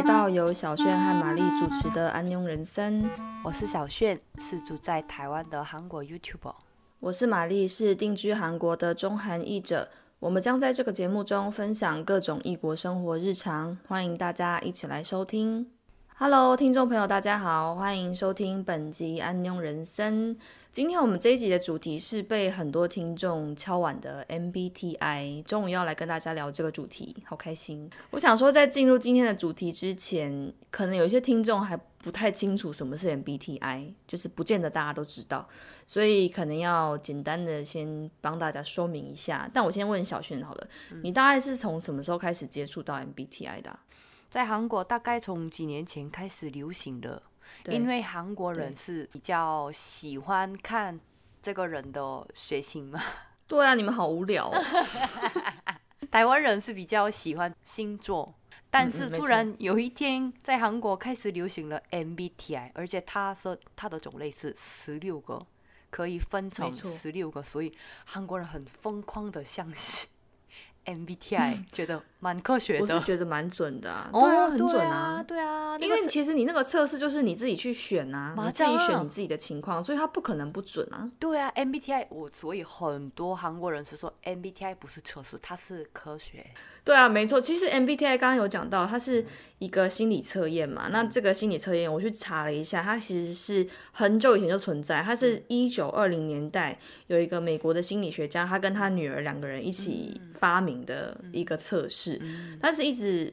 来到由小炫和玛丽主持的《安妞人生》，我是小炫，是住在台湾的韩国 YouTuber。我是玛丽，是定居韩国的中韩译者。我们将在这个节目中分享各种异国生活日常，欢迎大家一起来收听。Hello，听众朋友，大家好，欢迎收听本集《安妞人生》。今天我们这一集的主题是被很多听众敲碗的 MBTI，终于要来跟大家聊这个主题，好开心！我想说，在进入今天的主题之前，可能有一些听众还不太清楚什么是 MBTI，就是不见得大家都知道，所以可能要简单的先帮大家说明一下。但我先问小轩好了，你大概是从什么时候开始接触到 MBTI 的？在韩国大概从几年前开始流行的。因为韩国人是比较喜欢看这个人的血型嘛。对啊，你们好无聊。台湾人是比较喜欢星座，但是突然有一天在韩国开始流行了 MBTI，而且他说它的种类是十六个，可以分成十六个，所以韩国人很疯狂的相信。MBTI 觉得蛮科学的，我是觉得蛮准的，对啊，很准啊，对啊，因为其实你那个测试就是你自己去选啊，你自己选你自己的情况，所以它不可能不准啊。对啊，MBTI 我所以很多韩国人是说 MBTI 不是测试，它是科学。对啊，没错。其实 MBTI 刚刚有讲到，它是一个心理测验嘛。那这个心理测验，我去查了一下，它其实是很久以前就存在。它是一九二零年代有一个美国的心理学家，他跟他女儿两个人一起发明的一个测试，但是一直。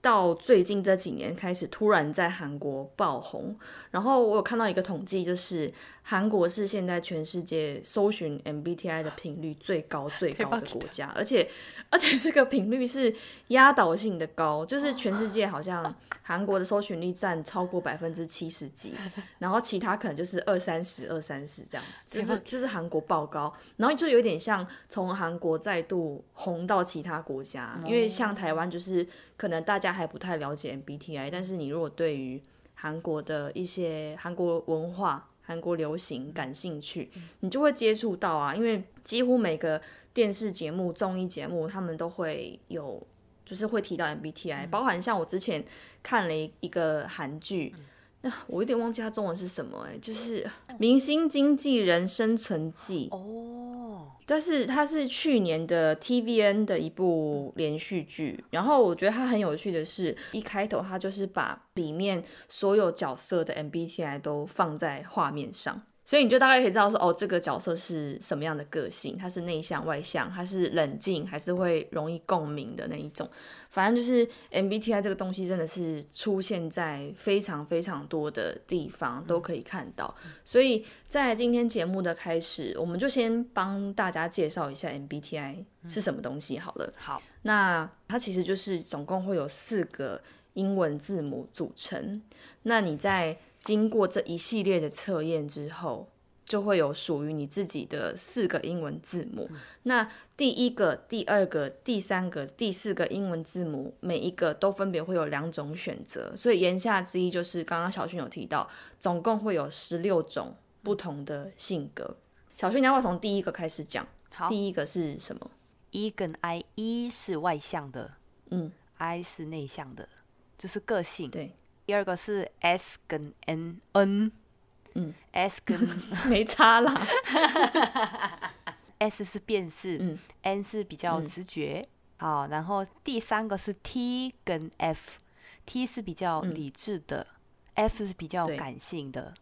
到最近这几年开始突然在韩国爆红，然后我有看到一个统计，就是韩国是现在全世界搜寻 MBTI 的频率最高 最高的国家，而且而且这个频率是压倒性的高，就是全世界好像韩国的搜寻率占超过百分之七十几，然后其他可能就是二三十、二三十这样子，就是就是韩国爆高，然后就有点像从韩国再度红到其他国家，因为像台湾就是可能大家。还不太了解 MBTI，但是你如果对于韩国的一些韩国文化、韩国流行感兴趣，你就会接触到啊。因为几乎每个电视节目、综艺节目，他们都会有，就是会提到 MBTI，包含像我之前看了一个韩剧，那我有点忘记它中文是什么，哎，就是《明星经纪人生存记》哦。但是它是去年的 TVN 的一部连续剧，然后我觉得它很有趣的是，一开头它就是把里面所有角色的 MBTI 都放在画面上。所以你就大概可以知道说，哦，这个角色是什么样的个性？他是内向外向，他是冷静还是会容易共鸣的那一种？反正就是 MBTI 这个东西真的是出现在非常非常多的地方都可以看到。所以在今天节目的开始，我们就先帮大家介绍一下 MBTI 是什么东西好了。好，那它其实就是总共会有四个英文字母组成。那你在经过这一系列的测验之后，就会有属于你自己的四个英文字母。那第一个、第二个、第三个、第四个英文字母，每一个都分别会有两种选择。所以言下之意就是，刚刚小薰有提到，总共会有十六种不同的性格。小薰，你要不要从第一个开始讲？好，第一个是什么？E 跟 I，E 是外向的，嗯，I 是内向的，就是个性。对。第二个是 S 跟 N，N，嗯，S 跟 没差啦，S 是辨识，嗯，N 是比较直觉，好，然后第三个是 T 跟 F，T 是比较理智的，F 是比较感性的，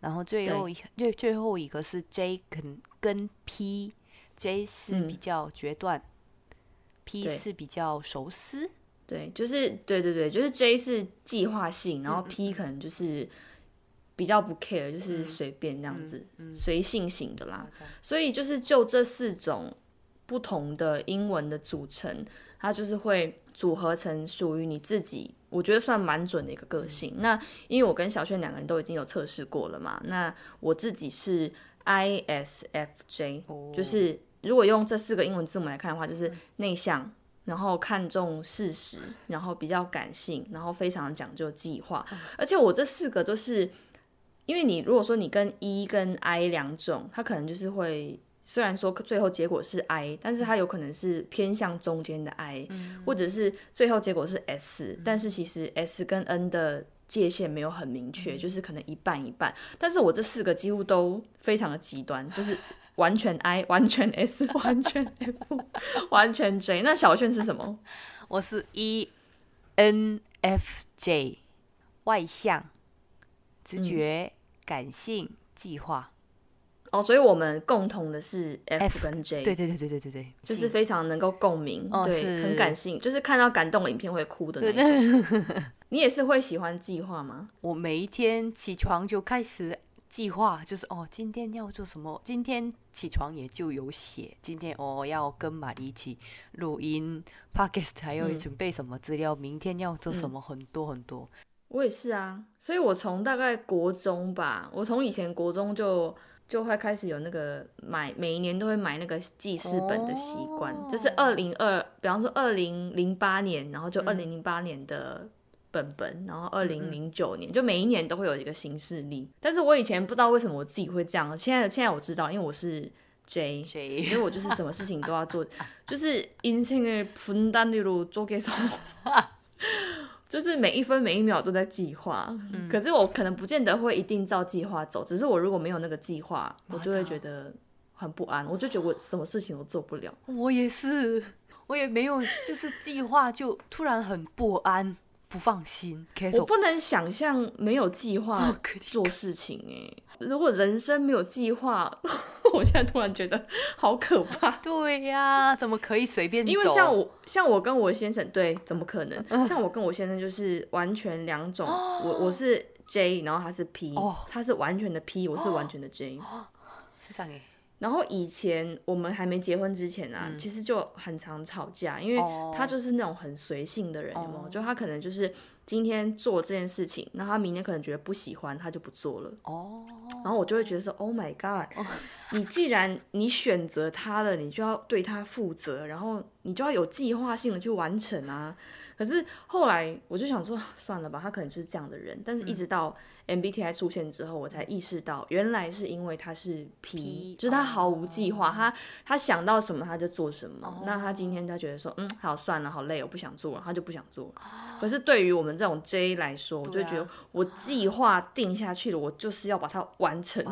然后最后一最最后一个是 J 跟跟 P，J 是比较决断，P 是比较熟悉。对，就是对对对，就是 J 是计划性，然后 P 可能就是比较不 care，就是随便这样子，随性型的啦。所以就是就这四种不同的英文的组成，它就是会组合成属于你自己，我觉得算蛮准的一个个性。那因为我跟小轩两个人都已经有测试过了嘛，那我自己是 ISFJ，就是如果用这四个英文字母来看的话，就是内向。然后看重事实，然后比较感性，然后非常讲究计划。而且我这四个都是，因为你如果说你跟 E 跟 I 两种，它可能就是会虽然说最后结果是 I，但是它有可能是偏向中间的 I，或者是最后结果是 S，但是其实 S 跟 N 的界限没有很明确，就是可能一半一半。但是我这四个几乎都非常的极端，就是完全 I，完全 S，完全 F，完全 J。那小炫是什么？我是 E N F J，外向、直觉、感性、计划。哦，所以我们共同的是 F 跟 J，对对对对对对对，就是非常能够共鸣，对，很感性，就是看到感动的影片会哭的那种。你也是会喜欢计划吗？我每一天起床就开始计划，就是哦，今天要做什么？今天起床也就有写，今天哦要跟玛丽一起录音，Podcast 还要准备什么资料，明天要做什么，很多很多。我也是啊，所以我从大概国中吧，我从以前国中就。就会开始有那个买每一年都会买那个记事本的习惯，就是二零二，比方说二零零八年，然后就二零零八年的本本，然后二零零九年，就每一年都会有一个新势力。但是我以前不知道为什么我自己会这样，现在现在我知道，因为我是 J，因为我就是什么事情都要做，就是인생을분단위로쪼개 서。 就是每一分每一秒都在计划，可是我可能不见得会一定照计划走，只是我如果没有那个计划，我就会觉得很不安，我就觉得我什么事情都做不了。我也是，我也没有就是计划就突然很不安。 不放心，我不能想象没有计划做事情哎。如果人生没有计划，我现在突然觉得好可怕。对呀，怎么可以随便？因为像我，像我跟我先生，对，怎么可能？像我跟我先生就是完全两种。我我是 J，然后他是 P，他是完全的 P，我是完全的 J。然后以前我们还没结婚之前啊，其实就很常吵架，因为他就是那种很随性的人，有没有？就他可能就是今天做这件事情，那他明天可能觉得不喜欢，他就不做了。哦。然后我就会觉得说，Oh my God，你既然你选择他了，你就要对他负责，然后你就要有计划性的去完成啊。可是后来我就想说，算了吧，他可能就是这样的人。但是一直到 MBTI 出现之后，我才意识到，原来是因为他是 P，就是他毫无计划，他他想到什么他就做什么。那他今天他觉得说，嗯，好算了，好累，我不想做了，他就不想做。可是对于我们这种 J 来说，我就觉得我计划定下去了，我就是要把它完成。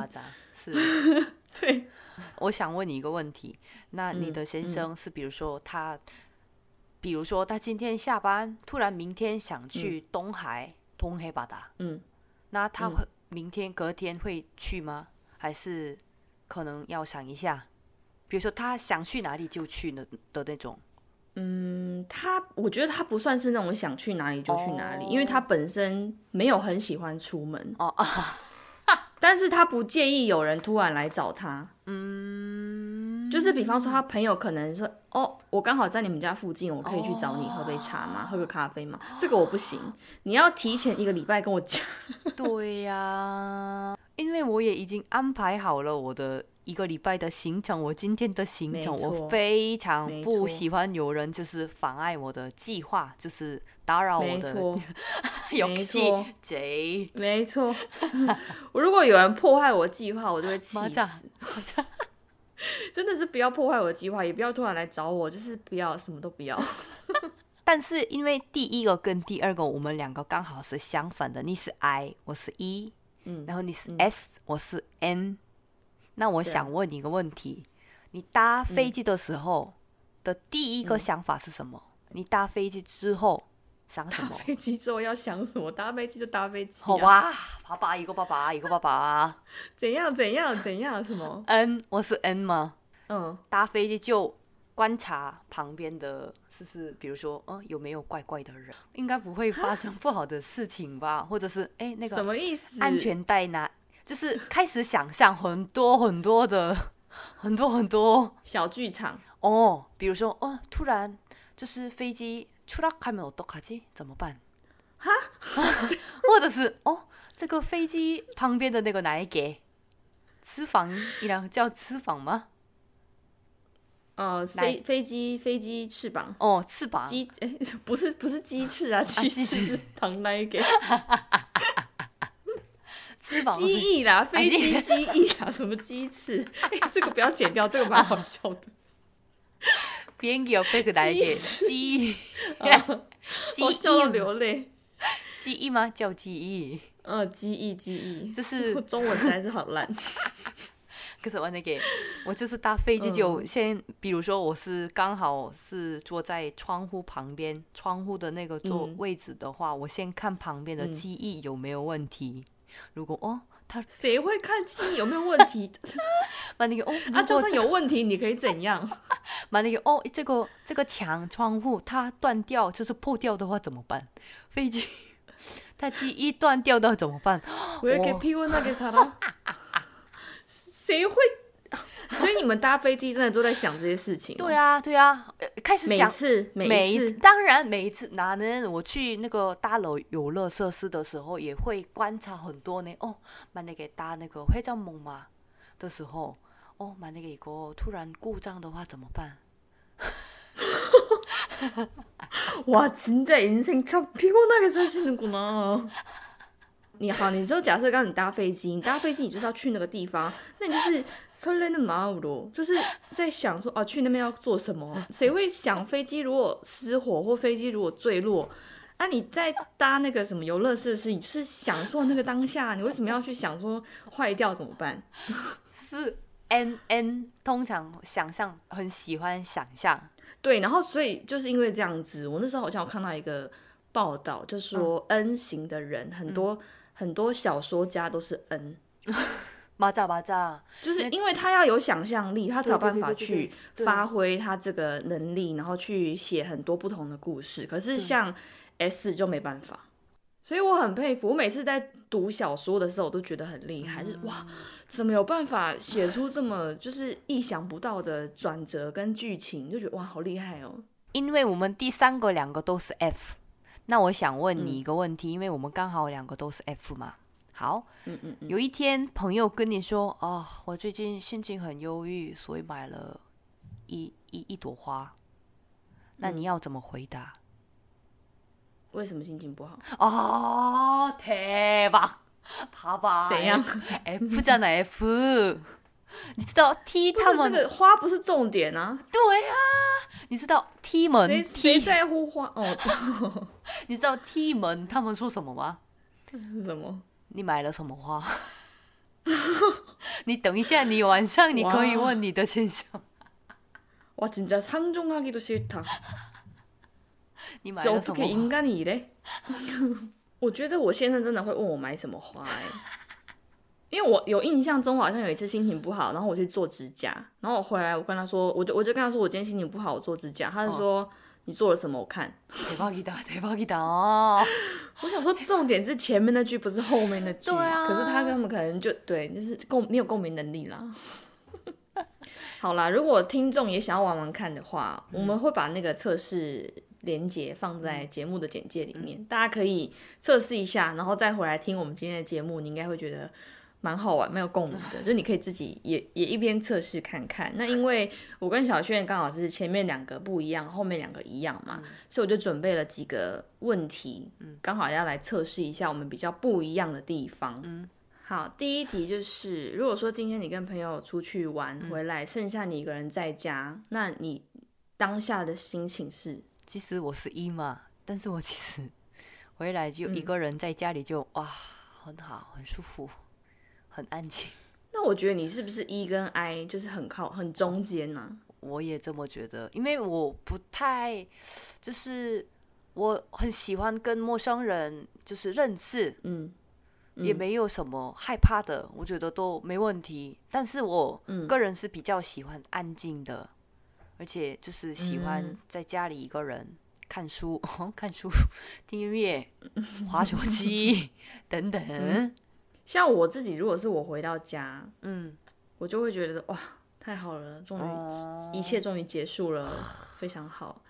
是，对。我想问你一个问题，那你的先生是，比如说他。比如说，他今天下班，突然明天想去东海、东黑巴达，嗯，那他会明天、隔天会去吗？还是可能要想一下？比如说，他想去哪里就去的的那种。嗯，他我觉得他不算是那种想去哪里就去哪里，因为他本身没有很喜欢出门哦啊，但是他不介意有人突然来找他，嗯。就是比方说，他朋友可能说：“哦，我刚好在你们家附近，我可以去找你喝杯茶吗？喝个咖啡吗？”这个我不行，你要提前一个礼拜跟我讲。对呀，因为我也已经安排好了我的一个礼拜的行程，我今天的行程，我非常不喜欢有人就是妨碍我的计划，就是打扰我的 勇气。贼，没错。我 如果有人破坏我计划，我就会气死。真的是不要破坏我的计划，也不要突然来找我，就是不要什么都不要。但是因为第一个跟第二个，我们两个刚好是相反的，你是 I，我是 E，嗯，然后你是 S，我是 N。那我想问你一个问题：你搭飞机的时候的第一个想法是什么？你搭飞机之后？想什么？飞机之后要想什么？搭飞机就搭飞机。好吧，爸爸一个爸爸一个爸爸。怎样怎样怎样？什么？N，我是 N 吗？嗯，搭飞机就观察旁边的，是是，比如说，嗯，有没有怪怪的人？应该不会发生不好的事情吧？或者是，哎，那个什么意思？安全带拿，就是开始想象很多很多的，很多很多小剧场哦。比如说，哦，突然就是飞机。出라가면어떡하지怎么办？哈，或者是哦，这个飞机旁边的那个哪一个？翅膀一辆叫翅膀吗？呃，飞飞机飞机翅膀哦，翅膀鸡哎，不是不是鸡翅啊，鸡翅是旁那一个。 翅膀机翼啦，飞机机翼啦，什么鸡翅？哎，这个不要剪掉，这个蛮好笑的。 边有飞个来点鸡，我 笑到流泪。记忆吗？叫记忆。嗯，记忆记忆，就是 中文实在是好烂。可是我那个，我就是搭飞机就先，比如说我是刚好是坐在窗户旁边，窗户的那个座位置的话，我先看旁边的记忆有没有问题。如果哦，他谁会看记忆有没有问题？把那个哦，他，就算有问题，你可以怎样？把那个哦，这个这个墙窗户它断掉，就是破掉的话怎么办？飞机。它机一断掉到怎么办？我要给屁股那个啥了？谁会？所以你们搭飞机真的都在想这些事情？对啊，对啊，开始想。每次，每一次，当然每一次，哪能我去那个搭楼游乐设施的时候，也会观察很多呢。哦，把那个搭那个会叫梦嘛的时候，哦，把那个一个突然故障的话怎么办？哇，진짜인생참피곤하게사시는구나 你好你就假设刚你搭飞机你搭飞机你就是要去那个地方 那你就是说真的毛多就是在想说哦去那边要做什么？谁会想飞机如果失火或飞机如果坠落？那你在搭那个什么游乐设施你是享受那个当下你为什么要去想说坏掉怎么办？是 nn 通常想象很喜欢想象。对然后所以就是因为这样子我那时候好像有看到一个报道就说 n 型的人很多很多小说家都是 N，马扎马扎，就是因为他要有想象力，他才有办法去发挥他这个能力，然后去写很多不同的故事。可是像 S 就没办法，所以我很佩服。我每次在读小说的时候，我都觉得很厉害，就是哇。怎么有办法写出这么就是意想不到的转折跟剧情？就觉得哇，好厉害哦！因为我们第三个两个都是 F，那我想问你一个问题，因为我们刚好两个都是 F 嘛。好，嗯嗯，有一天朋友跟你说，哦，我最近心情很忧郁，所以买了一一一朵花，那你要怎么回答？为什么心情不好？哦，太棒！爬吧，怎样？F 叫哪 F？你知道 T 他们那个花不是重点啊？对啊，你知道 T 们谁谁在乎花？哦，你知道 T 们他们说什么吗？什么？你买了什么花？你等一下，你晚上你可以问你的先生。哇，진짜상종하기도싫 다。 你买了什么？应该你嘞。我觉得我先生真的会问我买什么花哎， 因为我有印象中好像有一次心情不好，然后我去做指甲，然后我回来我跟他说，我就我就跟他说我今天心情不好，我做指甲，他就说你做了什么？我看。대박이다대박이다哦！我想说重点是前面那句不是后面那句，对啊。可是他根本可能就对，就是共没有共鸣能力啦。好啦，如果听众也想要玩玩看的话，我们会把那个测试。连接放在节目的简介里面，大家可以测试一下，然后再回来听我们今天的节目，你应该会觉得 蛮好玩、蛮有共鸣的。就你可以自己也也一边测试看看。那因为我跟小轩刚好是前面两个不一样，后面两个一样嘛，所以我就准备了几个问题，刚好要来测试一下我们比较不一样的地方。嗯，好，第一题就是，如果说今天你跟朋友出去玩回来，剩下你一个人在家，那你当下的心情是？其实我是一嘛，但是我其实 回来就一个人在家里就哇，很好，很舒服，很安静。那我觉得你是不是一跟 I 就是很靠很中间呢？我也这么觉得，因为我不太就是我很喜欢跟陌生人就是认识，嗯，也没有什么害怕的，我觉得都没问题。但是我个人是比较喜欢安静的。而且就是喜欢在家里一个人看书、看书、听音乐、滑手机 等等。像我自己，如果是我回到家，嗯，我就会觉得哇，太好了，终于一切终于结束了，非常好。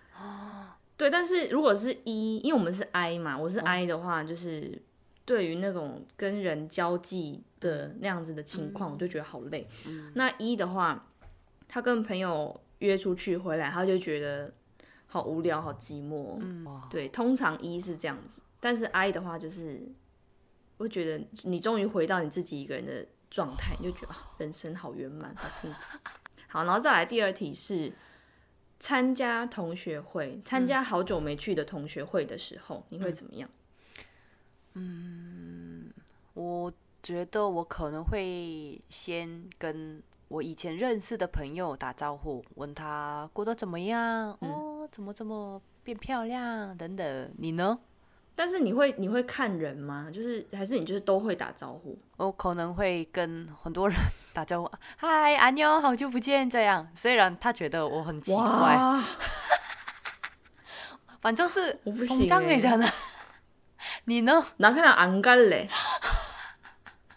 对，但是如果是一，因为我们是 I 嘛，我是 I 的话，就是对于那种跟人交际的那样子的情况，我就觉得好累。那一的话，他跟朋友。约出去回来，他就觉得好无聊、好寂寞。嗯，对，通常一是这样子，但是 I 的话就是会觉得你终于回到你自己一个人的状态，你就觉得啊，人生好圆满，好幸福。好，然后再来第二题是参加同学会，参加好久没去的同学会的时候，你会怎么样？嗯，我觉得我可能会先跟我以前认识的朋友打招呼，问他过得怎么样，哦，怎么这么变漂亮等等。你呢？但是你会你会看人吗？就是还是你就是都会打招呼？我可能会跟很多人打招呼，嗨，阿妞，好久不见。这样，虽然他觉得我很奇怪，反正是我不行哎，这样的。你呢？难看到昂干嘞，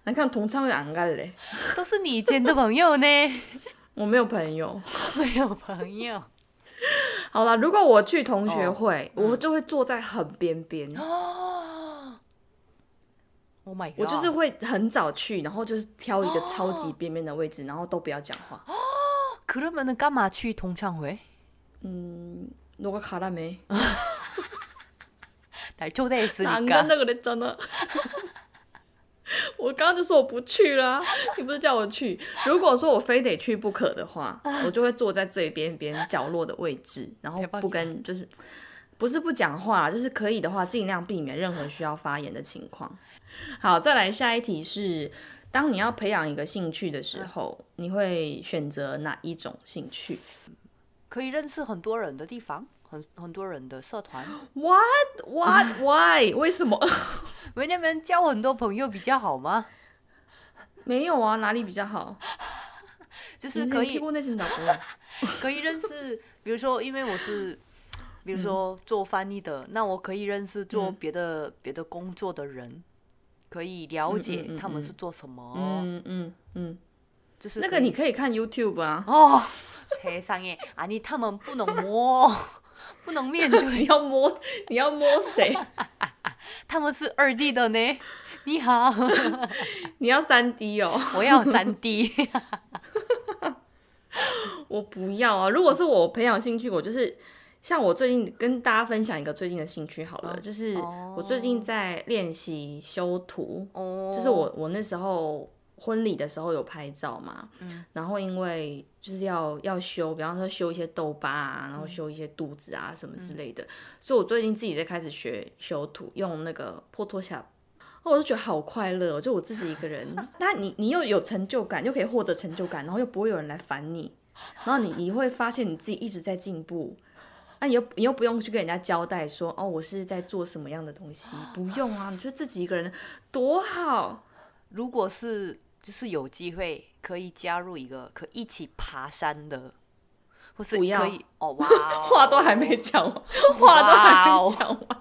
难看同窗会安干嘞，都是你见的朋友呢。我没有朋友，没有朋友。好了，如果我去同学会，我就会坐在很边边。哦，Oh my god！我就是会很早去，然后就是挑一个超级边边的位置，然后都不要讲话。哦，可是们干嘛去同窗会？嗯，那个卡拉梅。来초대했으니 까。 那个人真的。 我刚刚就说我不去了，你不是叫我去？如果说我非得去不可的话，我就会坐在最边边角落的位置，然后不跟就是不是不讲话，就是可以的话尽量避免任何需要发言的情况。好，再来下一题是：当你要培养一个兴趣的时候，你会选择哪一种兴趣？可以认识很多人的地方。很很多人的社团，What What Why？为什么？为那边交很多朋友比较好吗？没有啊，哪里比较好？就是可以可以认识，比如说，因为我是，比如说做翻译的，那我可以认识做别的别的工作的人，可以了解他们是做什么。嗯嗯嗯，就是那个你可以看 YouTube 啊。哦，세상에아니他们不能摸。不能面对，你要摸，你要摸谁？ 他们是二 D 的呢。你好，你要三 D 哦。我要三 D。我不要啊！如果是我培养兴趣，我就是像我最近跟大家分享一个最近的兴趣好了，就是我最近在练习修图。哦，就是我我那时候。婚礼的时候有拍照嘛？嗯，然后因为就是要要修，比方说修一些痘疤啊，然后修一些肚子啊什么之类的，所以我最近自己在开始学修图，用那个 Photoshop，我就觉得好快乐，就我自己一个人，那你你又有成就感，又可以获得成就感，然后又不会有人来烦你，然后你你会发现你自己一直在进步，那你又你又不用去跟人家交代说哦我是在做什么样的东西，不用啊，你就自己一个人多好，如果是。就是有机会可以加入一个可一起爬山的，或是可以 哦哇，话都还没讲完，话都还没讲完。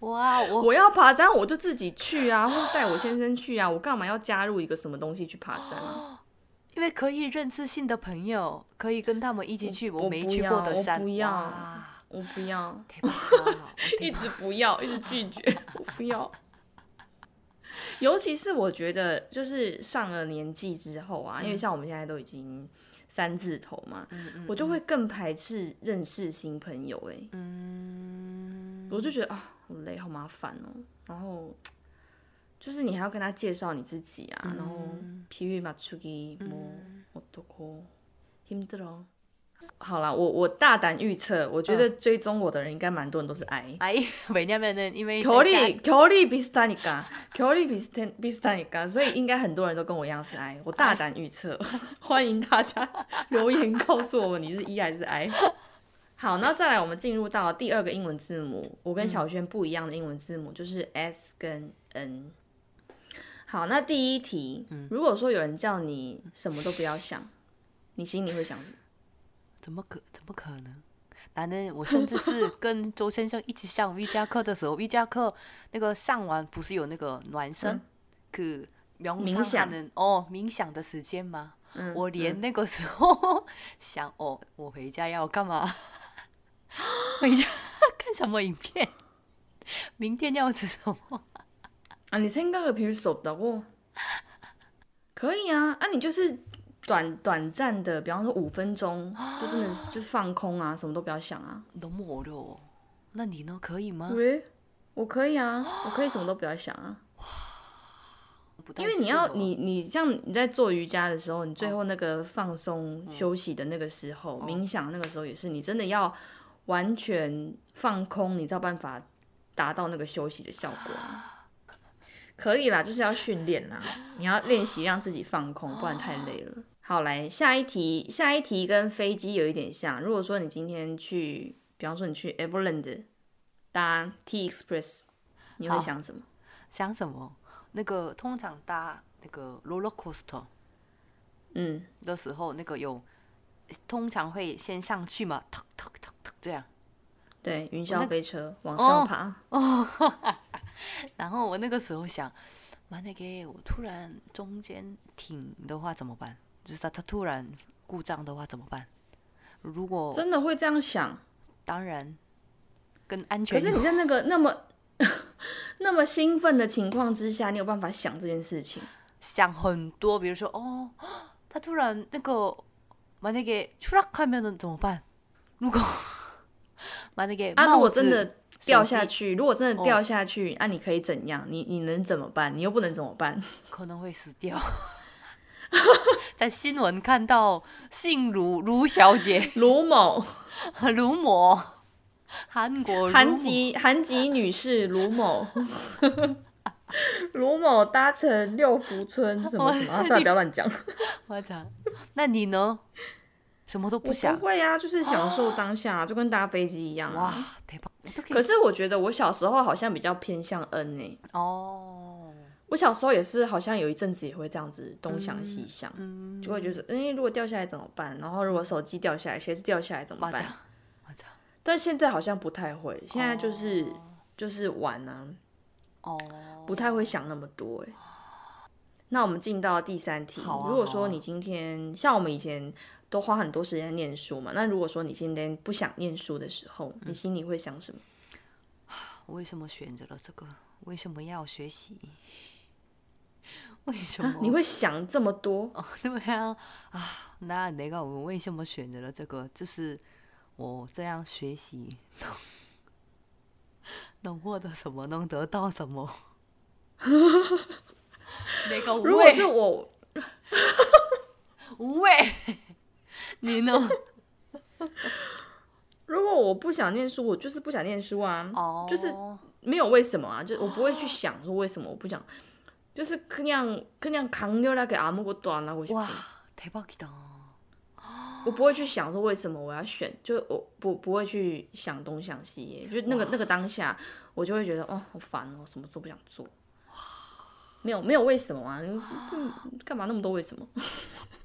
哇，我我要爬山，我就自己去啊，或者带我先生去啊，我干嘛要加入一个什么东西去爬山啊？因为可以认识新的朋友，可以跟他们一起去我没去过的山。不要，我不要，一直不要，一直拒绝，我不要。尤其是我觉得，就是上了年纪之后啊，因为像我们现在都已经三字头嘛，我就会更排斥认识新朋友。哎，嗯，我就觉得啊，好累，好麻烦哦。然后就是你还要跟他介绍你自己啊，然后皮语嘛出去么，我都可힘들 어。 好了，我我大胆预测，我觉得追踪我的人应该蛮多人都是 I。I 왜냐면은因为결이결이비슷하니까결이비슷비슷하니까所以应该很多人都跟我一样是 I。我大胆预测，欢迎大家留言告诉我们你是 E 还是 I。好，那再来我们进入到第二个英文字母，我跟小轩不一样的英文字母就是 S 跟 N。好，那第一题，如果说有人叫你什么都不要想，你心里会想什么？ 怎么可怎么可能？男人，我甚至是跟周先生一起上瑜伽课的时候，瑜伽课那个上完不是有那个暖身，可冥想哦，冥想的时间吗？我连那个时候想哦，我回家要干嘛？回家看什么影片？明天要吃什么？啊，你생각을비울수없다 고？ 可以啊，啊，你就是。 短短暂的，比方说五分钟，就真的就放空啊，什么都不要想啊。懂我哦？那你呢？可以吗？喂，我可以啊，我可以什么都不要想啊。因为你要你你像你在做瑜伽的时候，你最后那个放松休息的那个时候，冥想那个时候也是，你真的要完全放空，你才有办法达到那个休息的效果。可以啦，就是要训练啦，你要练习让自己放空，不然太累了。好，来下一题，下一题跟飞机有一点像。如果说你今天去，比方说你去 Everland 搭 T Express，你会想什么？想什么？那个通常搭那个 roller coaster，嗯，的时候那个有通常会先上去嘛，突突突突这样。对云霄飞车往上爬。哦 然后我那个时候想完了给我突然中间挺的话怎么办？就是他他突然故障的话怎么办？如果真的会这样想？当然更安全可是你在那个那么 那么兴奋的情况之下你有办法想这件事情？想很多比如说哦他突然那个만약给出락하면은怎么办？如果啊！如果真的掉下去，如果真的掉下去，那你可以怎样？你你能怎么办？你又不能怎么办？可能会死掉。在新闻看到姓卢卢小姐，卢某，卢某，韩国韩籍韩籍女士卢某，卢某搭乘六福村什么什么？啊，不要乱讲，我讲。那你呢？什么都不想？不会啊，就是享受当下，就跟搭飞机一样。哇，可是我觉得我小时候好像比较偏向 N 呢。哦，我小时候也是，好像有一阵子也会这样子东想西想，就会觉得，哎，如果掉下来怎么办？然后如果手机掉下来，鞋子掉下来怎么办？但现在好像不太会，现在就是就是玩啊，哦，不太会想那么多哎。那我们进到第三题，如果说你今天像我们以前都花很多时间念书嘛，那如果说你今天不想念书的时候，你心里会想什么？为什么选择了这个？为什么要学习？为什么你会想这么多？对啊，啊，那那个我为什么选择了这个？就是。我这样学习能能获得什么？能得到什么？那个如果是我，无畏，你呢？如果我不想念书，我就是不想念书啊，就是没有为什么啊，就我不会去想说为什么我不想，就是그냥그냥강렬하게아무것도안하고싶어哇，대박이다我不会去想说为什么我要选，就我不不会去想东想西，就那个那个当下，我就会觉得哦好烦哦，什么都不想做，没有没有为什么啊，干嘛那么多为什么？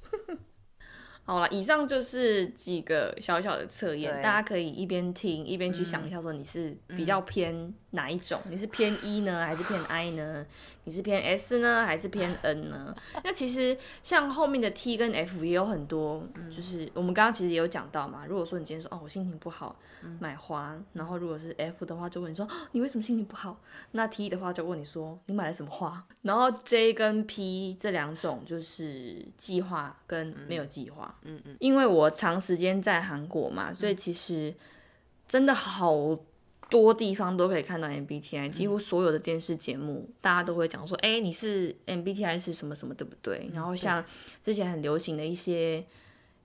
好了，以上就是几个小小的测验，大家可以一边听一边去想一下，说你是比较偏哪一种？你是偏 E 呢，还是偏 I 呢？你是偏 S 呢，还是偏 N 呢？那其实像后面的 T 跟 F 也有很多，就是我们刚刚其实也有讲到嘛。如果说你今天说哦，我心情不好，买花，然后如果是 F 的话，就问你说你为什么心情不好？那 T 的话就问你说你买了什么花？然后 J 跟 P 这两种就是计划跟没有计划。嗯嗯。因为我长时间在韩国嘛，所以其实真的好。多地方都可以看到 MBTI，几乎所有的电视节目，大家都会讲说，哎，你是 MBTI 是什么什么，对不对？然后像之前很流行的一些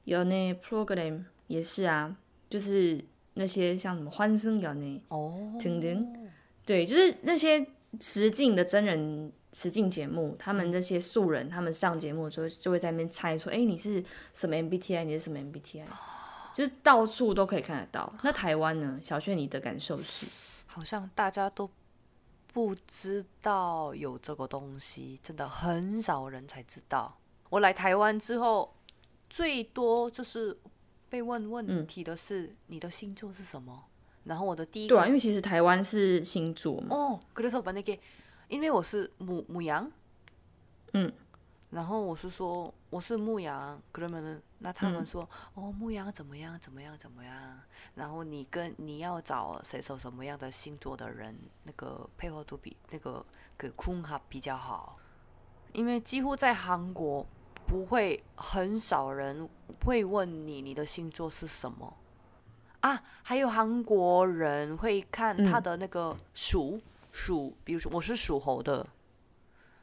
有那 program 也是啊，就是那些像什么欢声有那哦，等等，对，就是那些实境的真人实境节目，他们那些素人，他们上节目的时候就会在那边猜说，哎，你是什么 MBTI？你是什么 MBTI？就是到处都可以看得到。那台湾呢？小雀，你的感受是？好像大家都不知道有这个东西，真的很少人才知道。我来台湾之后，最多就是被问问题的是你的星座是什么。然后我的第一对啊，因为其实台湾是星座嘛。哦，그래서만약에 因为我是牧牧羊。嗯。然后我是说我是牧羊可能那他们说哦牧羊怎么样怎么样怎么样然后你跟你要找谁什么样的星座的人那个配合度比那个给空哈比较好因为几乎在韩国不会很少人会问你你的星座是什么啊还有韩国人会看他的那个属属，比如说我是属猴的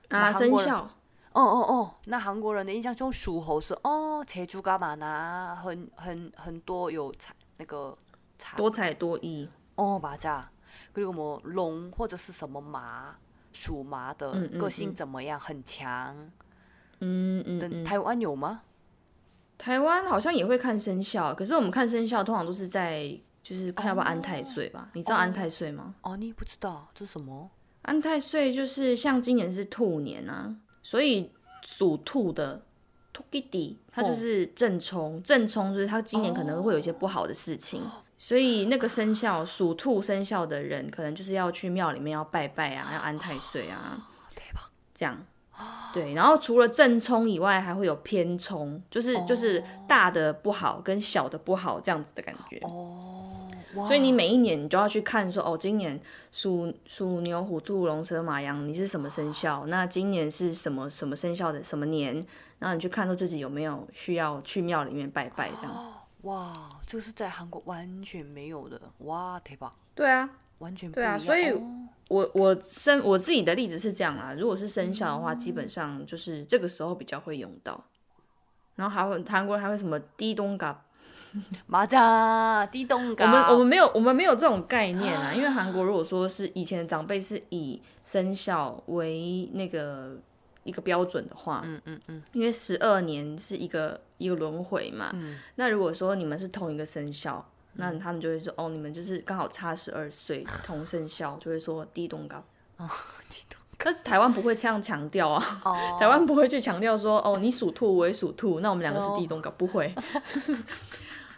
啊，生肖。哦哦哦，那韩国人的印象中属猴是哦，财主干嘛呢？很很很多有彩那个多彩多艺。哦，맞아그리고뭐龙或者是什么马，属马的个性怎么样？很强。嗯嗯。台湾有吗？台湾好像也会看生肖，可是我们看生肖通常都是在 就是看要不要安太岁吧？你知道安太岁吗？哦，你不知道这是什么？安太岁就是像今年是兔年啊，所以属兔的兔弟弟他就是正冲，正冲就是他今年可能会有一些不好的事情。所以那个生肖属兔生肖的人，可能就是要去庙里面要拜拜啊，要安太岁啊，这样。对，然后除了正冲以外，还会有偏冲，就是就是大的不好跟小的不好这样子的感觉。哦，所以你每一年你就要去看说，哦，今年属属牛、虎、兔、龙、蛇、马、羊，你是什么生肖？那今年是什么什么生肖的什么年？然后你去看说自己有没有需要去庙里面拜拜这样。哇，这个是在韩国完全没有的，哇，太棒！对啊，完全对啊，所以我我生我自己的例子是这样啊，如果是生肖的话，基本上就是这个时候比较会用到，然后还会韩国人还会什么低东嘎，马扎低东嘎，我们我们没有我们没有这种概念啊，因为韩国如果说是以前的长辈是以生肖为那个。一个标准的话，嗯嗯嗯，因为十二年是一个一个轮回嘛，那如果说你们是同一个生肖，那他们就会说，哦，你们就是刚好差十二岁，同生肖，就会说地动高。哦，地动。可是台湾不会这样强调啊，台湾不会去强调说，哦，你属兔，我也属兔，那我们两个是地动高，不会。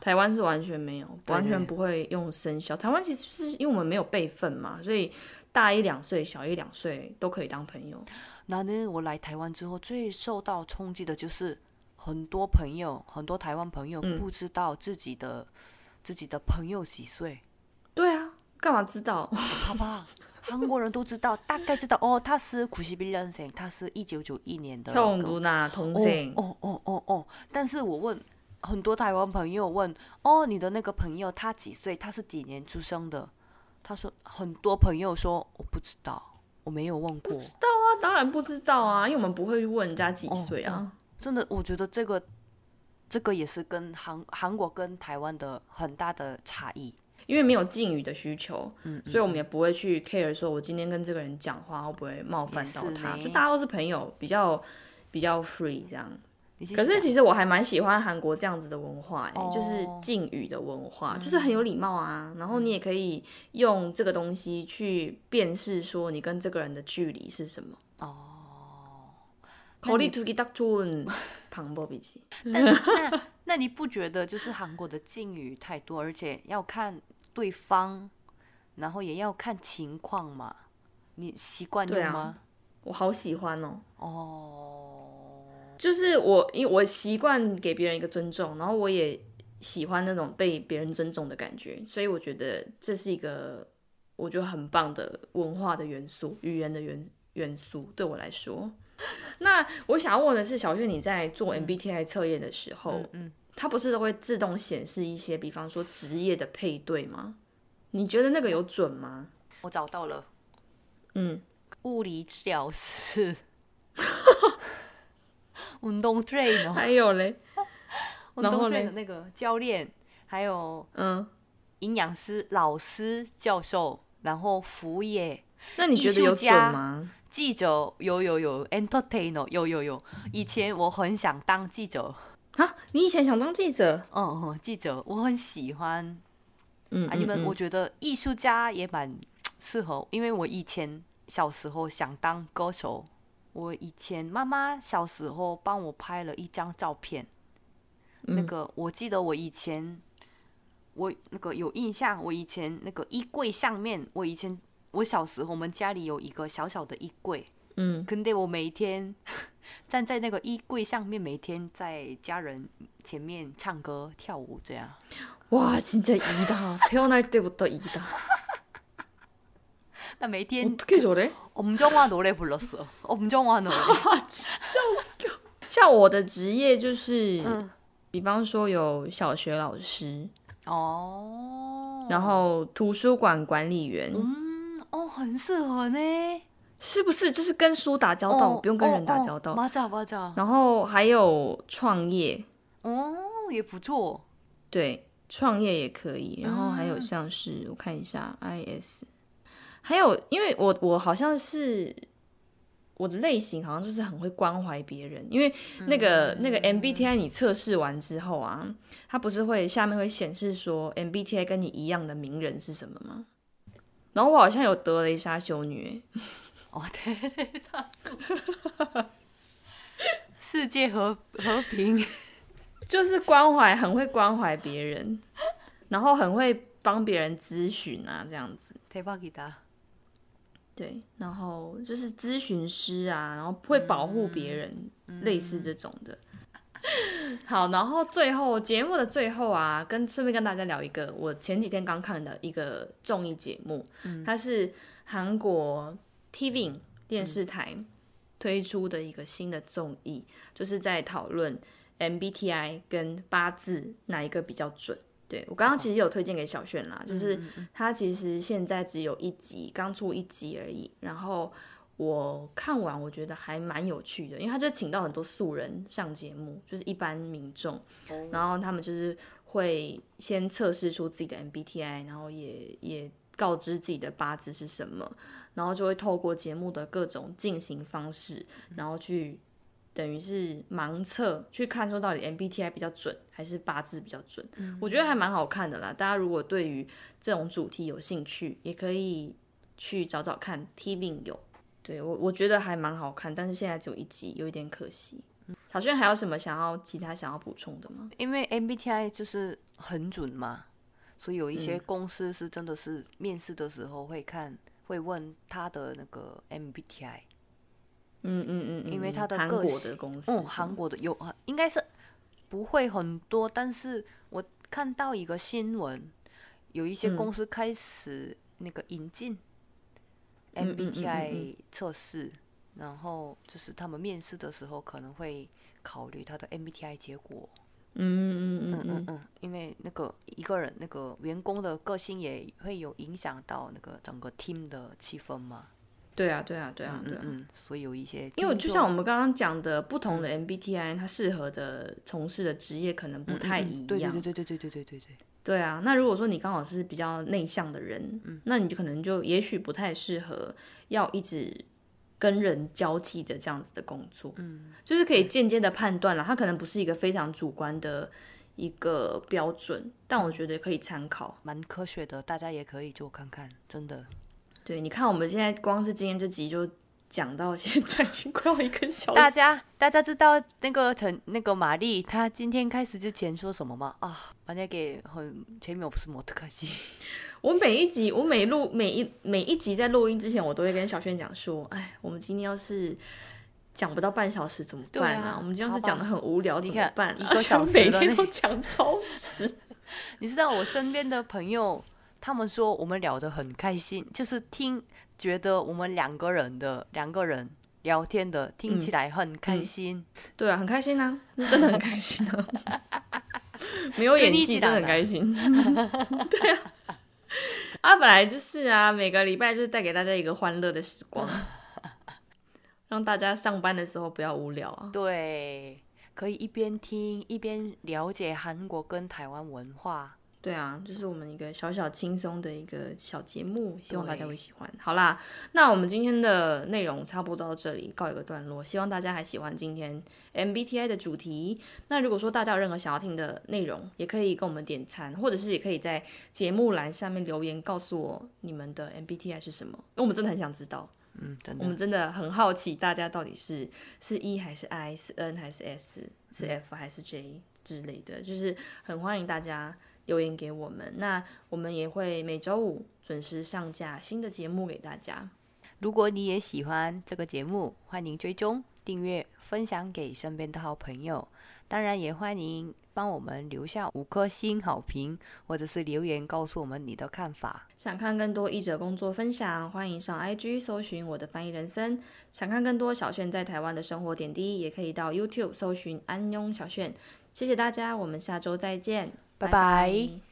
台湾是完全没有，完全不会用生肖。台湾其实是因为我们没有辈分嘛，所以大一两岁、小一两岁都可以当朋友。那呢，我来台湾之后最受到冲击的就是。很多朋友，很多台湾朋友不知道自己的自己的朋友几岁。对啊，干嘛知道？好吧，韩国人都知道，大概知道哦，他是苦西比人生，他是一九九一年的。同族呐，同姓。哦哦哦哦，但是我问很多台湾朋友问，哦，你的那个朋友他几岁？他是几年出生的？他说很多朋友说我不知道，我没有问过。知道啊，当然不知道啊，因为我们不会问人家几岁啊。真的，我觉得这个，这个也是跟韩韩国跟台湾的很大的差异，因为没有敬语的需求，嗯，所以我们也不会去 care 说我今天跟这个人讲话会不会冒犯到他，就大家都是朋友，比较比较 free 这样。可是其实我还蛮喜欢韩国这样子的文化诶就是敬语的文化就是很有礼貌啊然后你也可以用这个东西去辨识说你跟这个人的距离是什么哦。考虑 to get up to on 磅礴那 那你不觉得就是韩国的敬语太多而且要看对方然后也要看情况嘛？你习惯对吗？我好喜欢哦。哦。就是我，因为我习惯给别人一个尊重，然后我也喜欢那种被别人尊重的感觉，所以我觉得这是一个我觉得很棒的文化的元素，语言的元元素对我来说。那我想要问的是，小轩，你在做 MBTI 测验的时候，嗯，它不是都会自动显示一些，比方说职业的配对吗？你觉得那个有准吗？我找到了，嗯，物理治疗师，运动 trainer，还有嘞，然后嘞，那个教练，还有嗯，营养师、老师、教授，然后服务业，那你觉得有准吗？记者有有有，entertainer 有有有。以前我很想当记者啊！你以前想当记者？嗯嗯，记者我很喜欢。嗯，你们我觉得艺术家也蛮 适合，因为我以前小时候想当歌手。我以前妈妈小时候帮我拍了一张照片，那个我记得我以前我那个有印象，我以前那个衣柜上面，我以前。我小时候，我们家里有一个小小的衣柜， 嗯，근데我每天站在那个衣柜上面，每天在家人前面唱歌跳舞这样。哇，진짜이다태어날때부터이 다。 那每天어떻게저래엄정화노래불렀어엄정화노래 진짜像我的职业就是，比方说有小学老师哦，然后图书馆管理员，嗯，哦，很适合呢。是不是就是跟书打交道，不用跟人打交道？맞아맞아然后还有创业，哦，也不错。对，创业也可以。然后还有像是我看一下，IS， 还有因为我我好像是我的类型好像就是很会关怀别人，因为那个那个 MBTI 你测试完之后啊，它不是会下面会显示说 MBTI 跟你一样的名人是什么吗？然后我好像有德雷莎修女。哦，对对，差世界和和平，就是关怀，很会关怀别人，然后很会帮别人咨询啊，这样子。대박이 다。 对，然后就是咨询师啊，然后会保护别人，类似这种的。好，然后最后节目的最后啊，跟顺便跟大家聊一个我前几天刚看的一个综艺节目，它是韩国。TV 电视台推出的一个新的综艺，就是在讨论 MBTI 跟八字哪一个比较准。对我刚刚其实有推荐给小炫啦，就是他其实现在只有一集，刚出一集而已。然后我看完，我觉得还蛮有趣的，因为他就请到很多素人上节目，就是一般民众，然后他们就是会先测试出自己的 MBTI，然后也也告知自己的八字是什么。然后就会透过节目的各种进行方式，然后去等于是盲测，去看说到底 MBTI 比较准还是八字比较准。我觉得还蛮好看的啦。大家如果对于这种主题有兴趣，也可以去找找看。TV 有，对我我觉得还蛮好看，但是现在只有一集，有一点可惜。小轩还有什么想要其他想要补充的吗？因为 MBTI 就是很准嘛，所以有一些公司是真的是面试的时候会看。会问他的那个 MBTI，嗯嗯嗯，因为他的韩国的公司，嗯，韩国的有，应该是不会很多，但是我看到一个新闻，有一些公司开始那个引进 MBTI 测试，然后就是他们面试的时候可能会考虑他的 MBTI 结果。嗯嗯嗯嗯嗯，因为那个一个人那个员工的个性也会有影响到那个整个 team 的气氛嘛。对啊对啊对啊对啊，嗯所以有一些，因为就像我们刚刚讲的，不同的 MBTI 它适合的从事的职业可能不太一样。对对对对对对对对对对。对啊，那如果说你刚好是比较内向的人，那你就可能就也许不太适合要一直。跟人交际的这样子的工作，嗯，就是可以间接的判断了，它可能不是一个非常主观的一个标准，但我觉得可以参考，蛮科学的，大家也可以做看看，真的。对，你看我们现在光是今天这集就讲到现在，已经快要一个小时。大家大家知道那个陈那个玛丽，她今天开始之前说什么吗？啊，把那给很前面我不是摩托可惜。我每一集，我每录每一每一集在录音之前，我都会跟小轩讲说：“哎，我们今天要是讲不到半小时怎么办啊？我们今天是讲的很无聊怎么办？一个 小时每天都讲超时。你知道我身边的朋友，他们说我们聊得很开心，就是听觉得我们两个人的两个人聊天的听起来很开心。对啊，很开心啊，真的很开心啊，没有演技真的很开心。对啊。”啊，本来就是啊，每个礼拜就是带给大家一个欢乐的时光，让大家上班的时候不要无聊啊。对，可以一边听一边了解韩国跟台湾文化。对啊，就是我们一个小小轻松的一个小节目，希望大家会喜欢。好啦，那我们今天的内容差不多到这里告一个段落，希望大家还喜欢今天 MBTI 的主题。那如果说大家有任何想要听的内容，也可以跟我们点餐，或者是也可以在节目栏下面留言告诉我你们的 MBTI 是什么，因为我们真的很想知道。嗯，真的，我们真的很好奇大家到底是是 E 还是 I，是 N 还是 S，是 F 还是 J 之类的，就是很欢迎大家。留言给我们，那我们也会每周五准时上架新的节目给大家。如果你也喜欢这个节目，欢迎追踪、订阅、分享给身边的好朋友。当然，也欢迎帮我们留下五颗星好评，或者是留言告诉我们你的看法。想看更多译者工作分享，欢迎上 IG 搜寻我的翻译人生。想看更多小炫在台湾的生活点滴，也可以到 YouTube 搜寻安庸小炫。谢谢大家，我们下周再见，拜拜。